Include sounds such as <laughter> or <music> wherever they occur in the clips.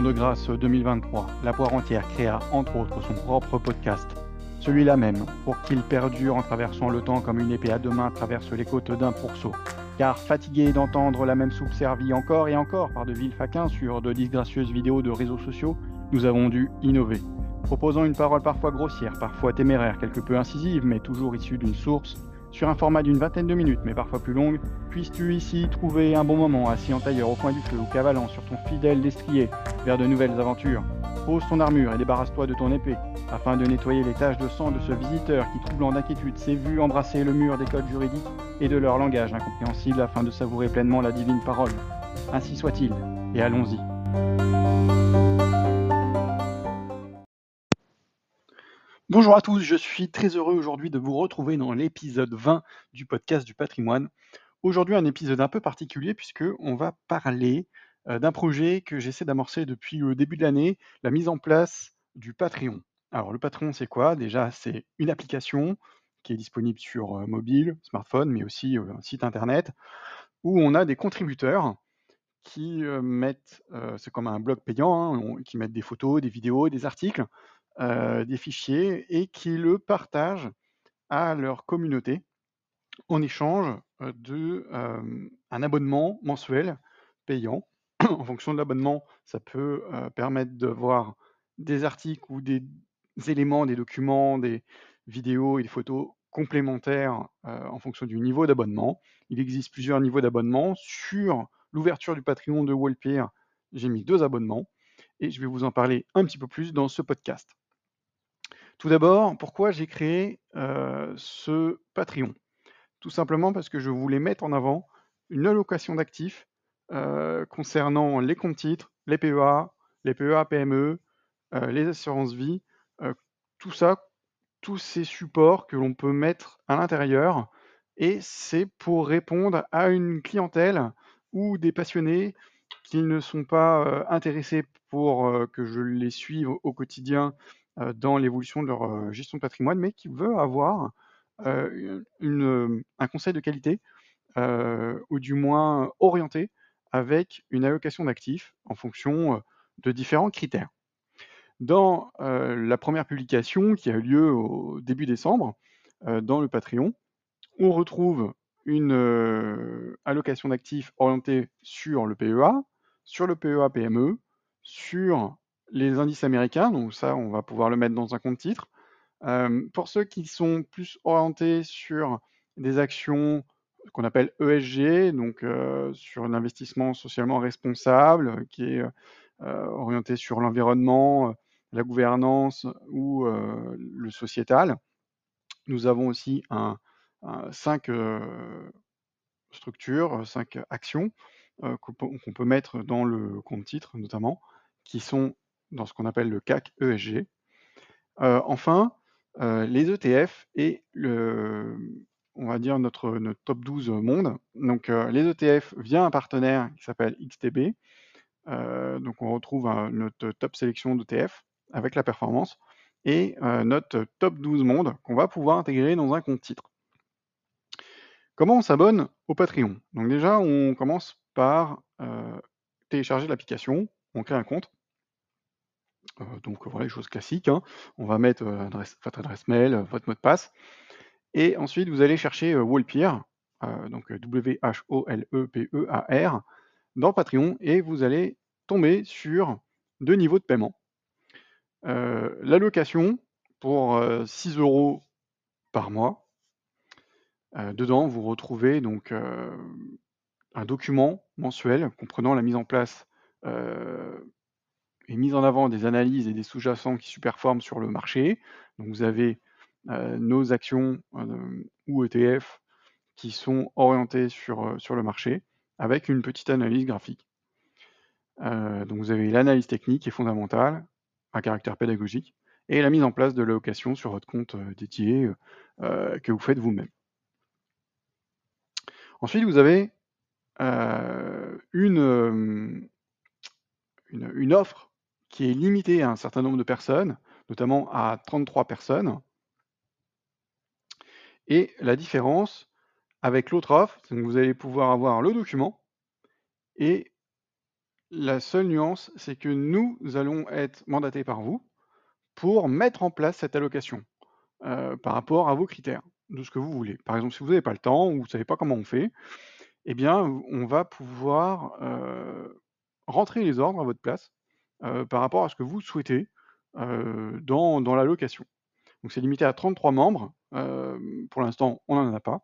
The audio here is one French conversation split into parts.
de grâce 2023, la poire entière créa entre autres son propre podcast, celui-là même, pour qu'il perdure en traversant le temps comme une épée à deux mains traverse les côtes d'un pourceau. Car fatigué d'entendre la même soupe servie encore et encore par de vils faquins sur de disgracieuses vidéos de réseaux sociaux, nous avons dû innover. Proposant une parole parfois grossière, parfois téméraire, quelque peu incisive, mais toujours issue d'une source, sur un format d'une vingtaine de minutes, mais parfois plus longue, puisses-tu ici trouver un bon moment assis en tailleur au coin du feu ou cavalant sur ton fidèle destrier vers de nouvelles aventures. Pose ton armure et débarrasse-toi de ton épée, afin de nettoyer les taches de sang de ce visiteur qui, troublant d'inquiétude, s'est vu embrasser le mur des codes juridiques et de leur langage incompréhensible afin de savourer pleinement la divine parole. Ainsi soit-il, et allons-y. Bonjour à tous, je suis très heureux aujourd'hui de vous retrouver dans l'épisode 20 du podcast du patrimoine. Aujourd'hui un épisode un peu particulier puisque on va parler euh, d'un projet que j'essaie d'amorcer depuis le début de l'année, la mise en place du Patreon. Alors le Patreon c'est quoi? Déjà c'est une application qui est disponible sur euh, mobile, smartphone, mais aussi euh, un site internet où on a des contributeurs qui mettent, c'est comme un blog payant, hein, qui mettent des photos, des vidéos, des articles des fichiers et qui le partagent à leur communauté en échange euh, d'un un abonnement mensuel payant. <clears throat> en fonction de l'abonnement, ça peut euh, permettre de voir des articles ou des éléments, des documents, des vidéos et des photos complémentaires en fonction du niveau d'abonnement. Il existe plusieurs niveaux d'abonnement. Sur l'ouverture du Patreon de Walpire, j'ai mis deux abonnements et je vais vous en parler un petit peu plus dans ce podcast. Tout d'abord, pourquoi j'ai créé ce Patreon? Tout simplement parce que je voulais mettre en avant une allocation d'actifs concernant les comptes titres, les PEA, les PEA PME, les assurances vie, tout ça, tous ces supports que l'on peut mettre à l'intérieur. Et c'est pour répondre à une clientèle ou des passionnés qui ne sont pas intéressés pour que je les suive au quotidien dans l'évolution de leur euh, gestion de patrimoine, mais qui veut avoir euh, un conseil de qualité, ou du moins orienté, avec une allocation d'actifs en fonction de différents critères. Dans la première publication qui a eu lieu au début décembre, dans le Patreon, on retrouve une allocation d'actifs orientée sur le PEA, sur le PEA PME, sur les indices américains, donc ça, on va pouvoir le mettre dans un compte titre. Euh, pour ceux qui sont plus orientés sur des actions qu'on appelle ESG, donc euh, sur l'investissement socialement responsable, qui est euh, orienté sur l'environnement, la gouvernance ou le sociétal. Nous avons aussi cinq structures, cinq actions qu'on peut mettre dans le compte titre notamment, qui sont dans ce qu'on appelle le CAC ESG. Euh, enfin, euh, les ETF et on va dire notre, top 12 monde. Donc euh, les ETF via un partenaire qui s'appelle XTB. donc on retrouve notre top sélection d'ETF avec la performance et notre top 12 monde qu'on va pouvoir intégrer dans un compte titre. Comment on s'abonne au Patreon? Donc déjà, on commence par télécharger l'application, on crée un compte, donc voilà, les choses classiques. Hein. On va mettre euh, votre adresse mail, euh, votre mot de passe. Et ensuite, vous allez chercher Wallpeer, donc W-H-O-L-E-P-E-A-R, dans Patreon, et vous allez tomber sur deux niveaux de paiement. L'allocation pour 6 euros par mois. dedans, vous retrouvez donc un document mensuel comprenant la mise en place et mise en avant des analyses et des sous-jacents qui superforment sur le marché. Donc vous avez euh, nos actions euh, ou ETF qui sont orientées sur, euh, sur le marché avec une petite analyse graphique. donc vous avez l'analyse technique est fondamentale, à caractère pédagogique, et la mise en place de l'allocation sur votre compte dédié que vous faites vous-même. Ensuite, vous avez une, une, offre qui est limité à un certain nombre de personnes, notamment à 33 personnes. Et la différence avec l'autre offre, c'est que vous allez pouvoir avoir le document et La seule nuance, c'est que nous allons être mandatés par vous pour mettre en place cette allocation euh, par rapport à vos critères, de ce que vous voulez. Par exemple, si vous n'avez pas le temps ou vous ne savez pas comment on fait, eh bien, on va pouvoir euh, rentrer les ordres à votre place par rapport à ce que vous souhaitez dans, l'allocation. Donc c'est limité à 33 membres. pour l'instant, on n'en a pas.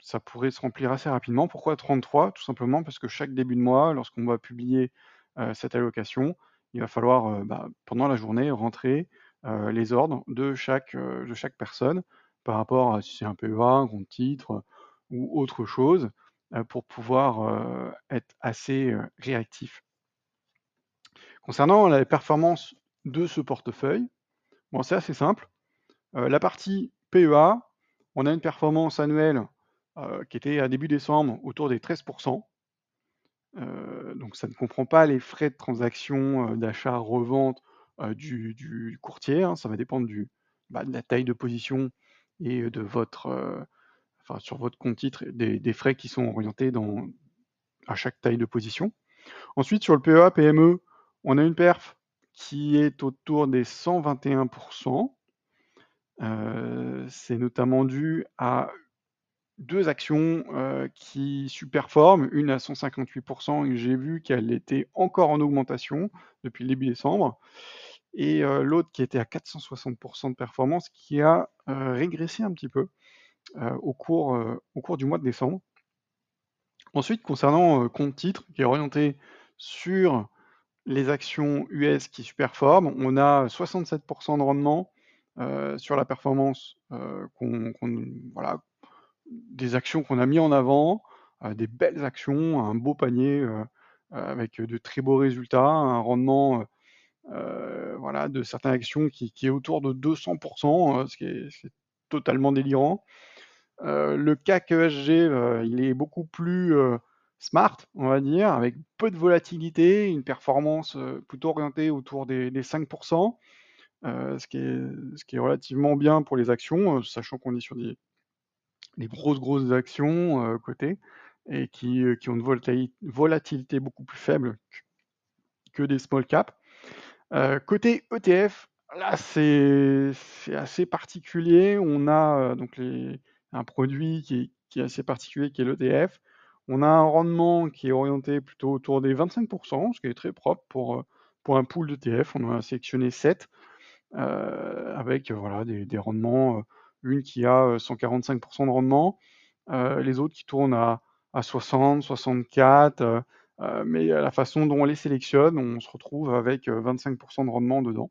ça pourrait se remplir assez rapidement. Pourquoi 33 Tout simplement parce que chaque début de mois, lorsqu'on va publier cette allocation, il va falloir bah, pendant la journée rentrer les ordres de chaque, de chaque personne par rapport à si c'est un PEA, un compte titre ou autre chose, pour pouvoir être assez réactif. Concernant la performance de ce portefeuille, bon, c'est assez simple. la partie PEA, on a une performance annuelle qui était à début décembre autour des 13%. donc ça ne comprend pas les frais de transaction d'achat, revente du, courtier. Hein. ça va dépendre bah, de la taille de position et de votre, enfin, sur votre compte titre, des, des, frais qui sont orientés dans, à chaque taille de position. Ensuite, sur le PEA, PME, on a une perf qui est autour des 121%. Euh, c'est notamment dû à deux actions euh, qui superforment, une à 158% et j'ai vu qu'elle était encore en augmentation depuis le début décembre, et euh, l'autre qui était à 460% de performance qui a régressé un petit peu au, cours, au cours du mois de décembre. Ensuite, concernant compte titre qui est orienté sur les actions US qui superforment, on a 67% de rendement euh, sur la performance euh, des actions qu'on a mis en avant, euh, des belles actions, un beau panier avec de très beaux résultats, un rendement de certaines actions qui, est autour de 200%, ce qui est, totalement délirant. le CAC ESG, il est beaucoup plus smart, on va dire, avec peu de volatilité, une performance plutôt orientée autour des, 5%, ce, qui est, ce, qui est, relativement bien pour les actions, sachant qu'on est sur des, grosses, grosses actions côté et qui, ont une volatilité, beaucoup plus faible que, des small caps. côté ETF, là c'est assez particulier. On a donc les, un produit qui est assez particulier qui est l'ETF. On a un rendement qui est orienté plutôt autour des 25%, ce qui est très propre pour, euh, pour un pool d'ETF. On en a sélectionné 7 euh, avec euh, voilà, des, rendements, une qui a 145% de rendement, les autres qui tournent à, 60, 64, mais la façon dont on les sélectionne, on se retrouve avec 25% de rendement dedans,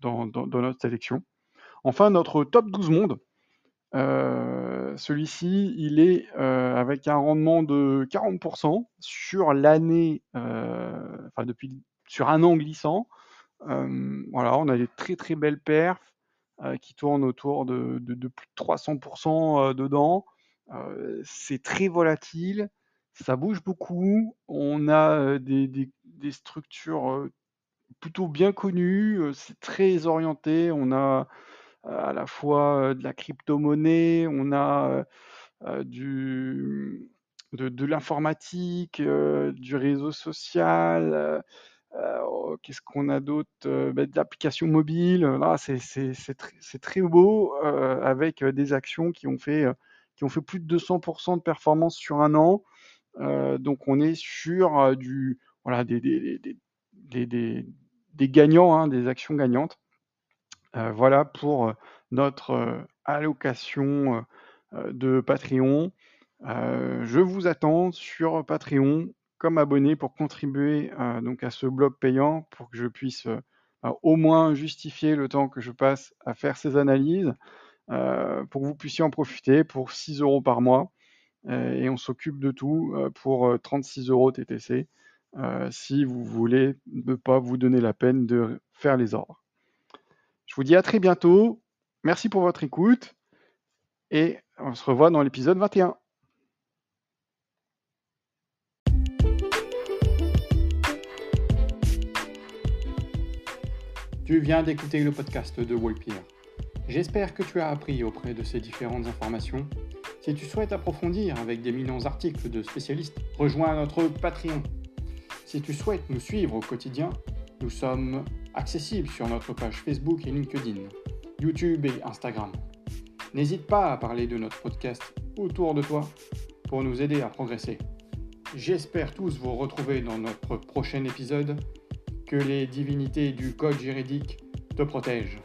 dans, dans, notre sélection. Enfin, notre top 12 mondes, celui-ci, il est avec un rendement de 40% sur l'année, enfin depuis sur un an glissant. voilà, on a des très très belles perfs qui tournent autour de, plus de 300% dedans. c'est très volatile, ça bouge beaucoup. On a des, des structures plutôt bien connues, c'est très orienté. On a à la fois de la crypto-monnaie, on a de, l'informatique, du réseau social. Oh, qu'est-ce qu'on a d'autre bah, De l'application mobile. Là, c'est très beau avec des actions qui ont fait, plus de 200% de performance sur un an. donc, on est sur des gagnants, hein, des actions gagnantes. Euh, voilà pour euh, notre euh, allocation de Patreon. je vous attends sur Patreon comme abonné pour contribuer donc à ce blog payant pour que je puisse au moins justifier le temps que je passe à faire ces analyses, pour que vous puissiez en profiter pour 6 euros par mois. et on s'occupe de tout pour 36 euros TTC si vous voulez ne pas vous donner la peine de faire les ordres. Je vous dis à très bientôt. Merci pour votre écoute. Et on se revoit dans l'épisode 21. Tu viens d'écouter le podcast de Wolpierre. J'espère que tu as appris auprès de ces différentes informations. Si tu souhaites approfondir avec des millions d'articles de spécialistes, rejoins notre Patreon Si tu souhaites nous suivre au quotidien, nous sommes accessibles sur notre page Facebook et LinkedIn, YouTube et Instagram. N'hésite pas à parler de notre podcast autour de toi pour nous aider à progresser. J'espère tous vous retrouver dans notre prochain épisode. Que les divinités du code juridique te protègent.